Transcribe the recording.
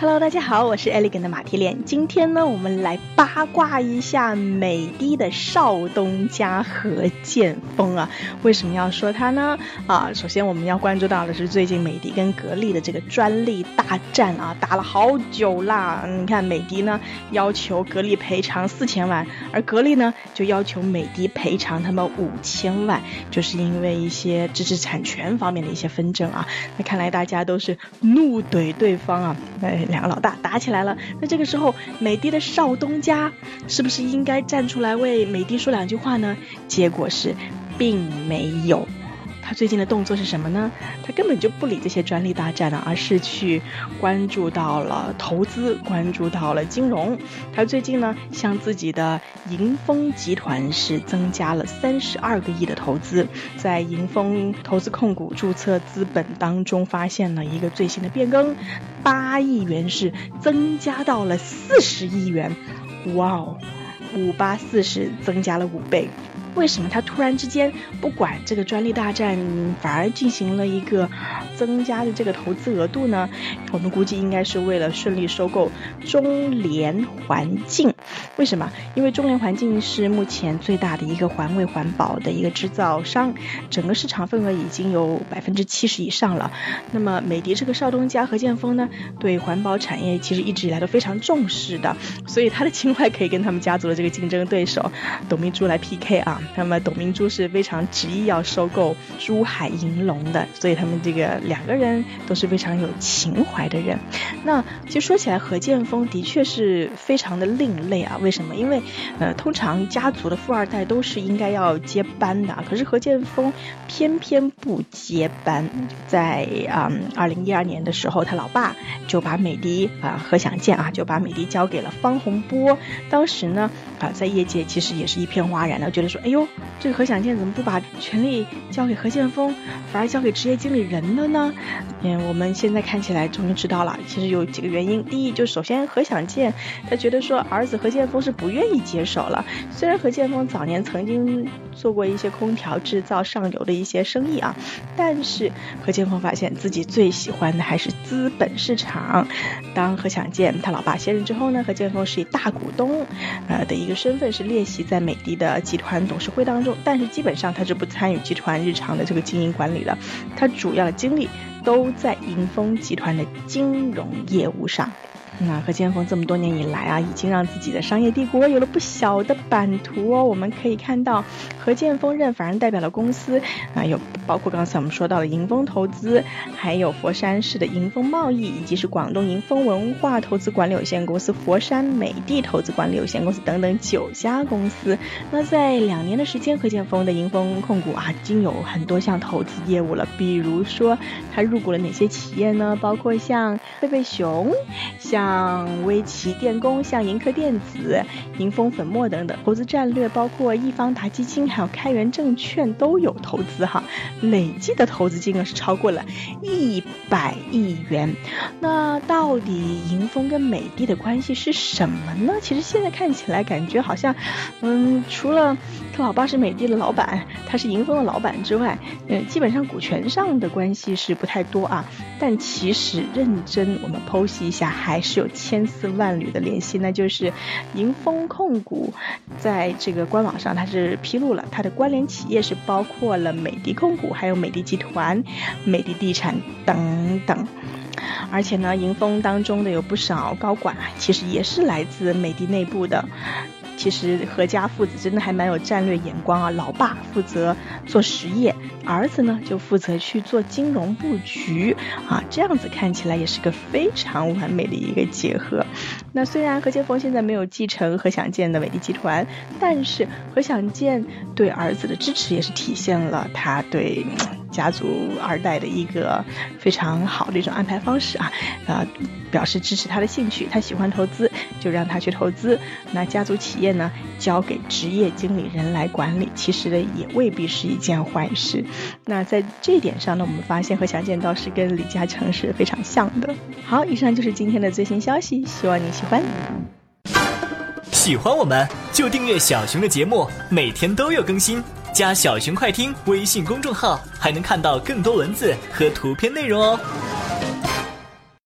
Hello，大家好，我是 Elegant 的马蹄莲。今天呢，我们来八卦一下美的的少东家何建锋啊。为什么要说他呢？啊，首先我们要关注到的是最近美的跟格力的这个专利大战啊，打了好久啦。你看美的呢要求格力赔偿四千万，而格力呢就要求美的赔偿他们五千万，就是因为一些知识产权方面的一些纷争啊。那看来大家都是怒怼对方啊。哎。两个老大打起来了，那这个时候美的的少东家是不是应该站出来为美的说两句话呢？结果是，并没有。他最近的动作是什么呢？他根本就不理这些专利大战了，而是去关注到了投资，关注到了金融。他最近呢，向自己的盈丰集团是增加了三十二个亿的投资，在盈丰投资控股注册资本当中发现了一个最新的变更，八亿元是增加到了四十亿元，哇哦，五八四十增加了五倍。为什么他突然之间不管这个专利大战，反而进行了一个增加的这个投资额度呢？我们估计应该是为了顺利收购中联环境。为什么？因为中联环境是目前最大的一个环卫环保的一个制造商，整个市场份额已经有百分之七十以上了。那么美的这个少东家何建锋呢，对环保产业其实一直以来都非常重视的，所以他的情怀可以跟他们家族的这个竞争对手董明珠来 PK 啊。那么董明珠是非常执意要收购珠海银隆的，所以他们这个两个人都是非常有情怀的人。那其实说起来，何建锋的确是非常的另类啊。为什么？因为呃，通常家族的富二代都是应该要接班的，可是何建锋偏偏不接班。在啊，二零一二年的时候，他老爸就把美的啊何享健啊就把美的交给了方洪波。当时呢啊，在业界其实也是一片哗然的，觉得说，哎呦。这个何享健怎么不把权力交给何建锋，反而交给职业经理人了呢？嗯，我们现在看起来终于知道了，其实有几个原因。第一，就首先何享健他觉得说儿子何建锋是不愿意接手了。虽然何建锋早年曾经做过一些空调制造上游的一些生意啊，但是何建锋发现自己最喜欢的还是资本市场。当何享健他老爸卸任之后呢，何建锋是以大股东呃的一个身份是列席在美的的集团董董事。会当中，但是基本上他是不参与集团日常的这个经营管理的，他主要的精力都在银丰集团的金融业务上。那何建锋这么多年以来啊，已经让自己的商业帝国有了不小的版图哦。我们可以看到，何建锋任法人代表的公司啊，有包括刚才我们说到的盈丰投资，还有佛山市的盈丰贸易，以及是广东盈丰文化投资管理有限公司、佛山美的投资管理有限公司等等九家公司。那在两年的时间，何建锋的盈丰控股啊，已经有很多项投资业务了。比如说，他入股了哪些企业呢？包括像贝贝熊，像。像微奇电工、像盈科电子、盈丰粉末等等，投资战略包括易方达基金还有开源证券都有投资哈，累计的投资金额是超过了一百亿元。那到底盈丰跟美的的关系是什么呢？其实现在看起来感觉好像，嗯，除了他老爸是美的的老板，他是盈丰的老板之外，嗯，基本上股权上的关系是不太多啊。但其实认真我们剖析一下，还是。有千丝万缕的联系，那就是盈丰控股在这个官网上，它是披露了它的关联企业是包括了美的控股、还有美的集团、美的地产等等。而且呢，盈丰当中的有不少高管，其实也是来自美的内部的。其实何家父子真的还蛮有战略眼光啊！老爸负责做实业，儿子呢就负责去做金融布局啊，这样子看起来也是个非常完美的一个结合。那虽然何建锋现在没有继承何享健的美的集团，但是何享健对儿子的支持也是体现了他对。家族二代的一个非常好的一种安排方式啊，呃，表示支持他的兴趣，他喜欢投资，就让他去投资。那家族企业呢，交给职业经理人来管理，其实呢也未必是一件坏事。那在这一点上呢，我们发现何祥建倒是跟李嘉诚是非常像的。好，以上就是今天的最新消息，希望你喜欢。喜欢我们就订阅小熊的节目，每天都有更新。加小熊快听微信公众号，还能看到更多文字和图片内容哦。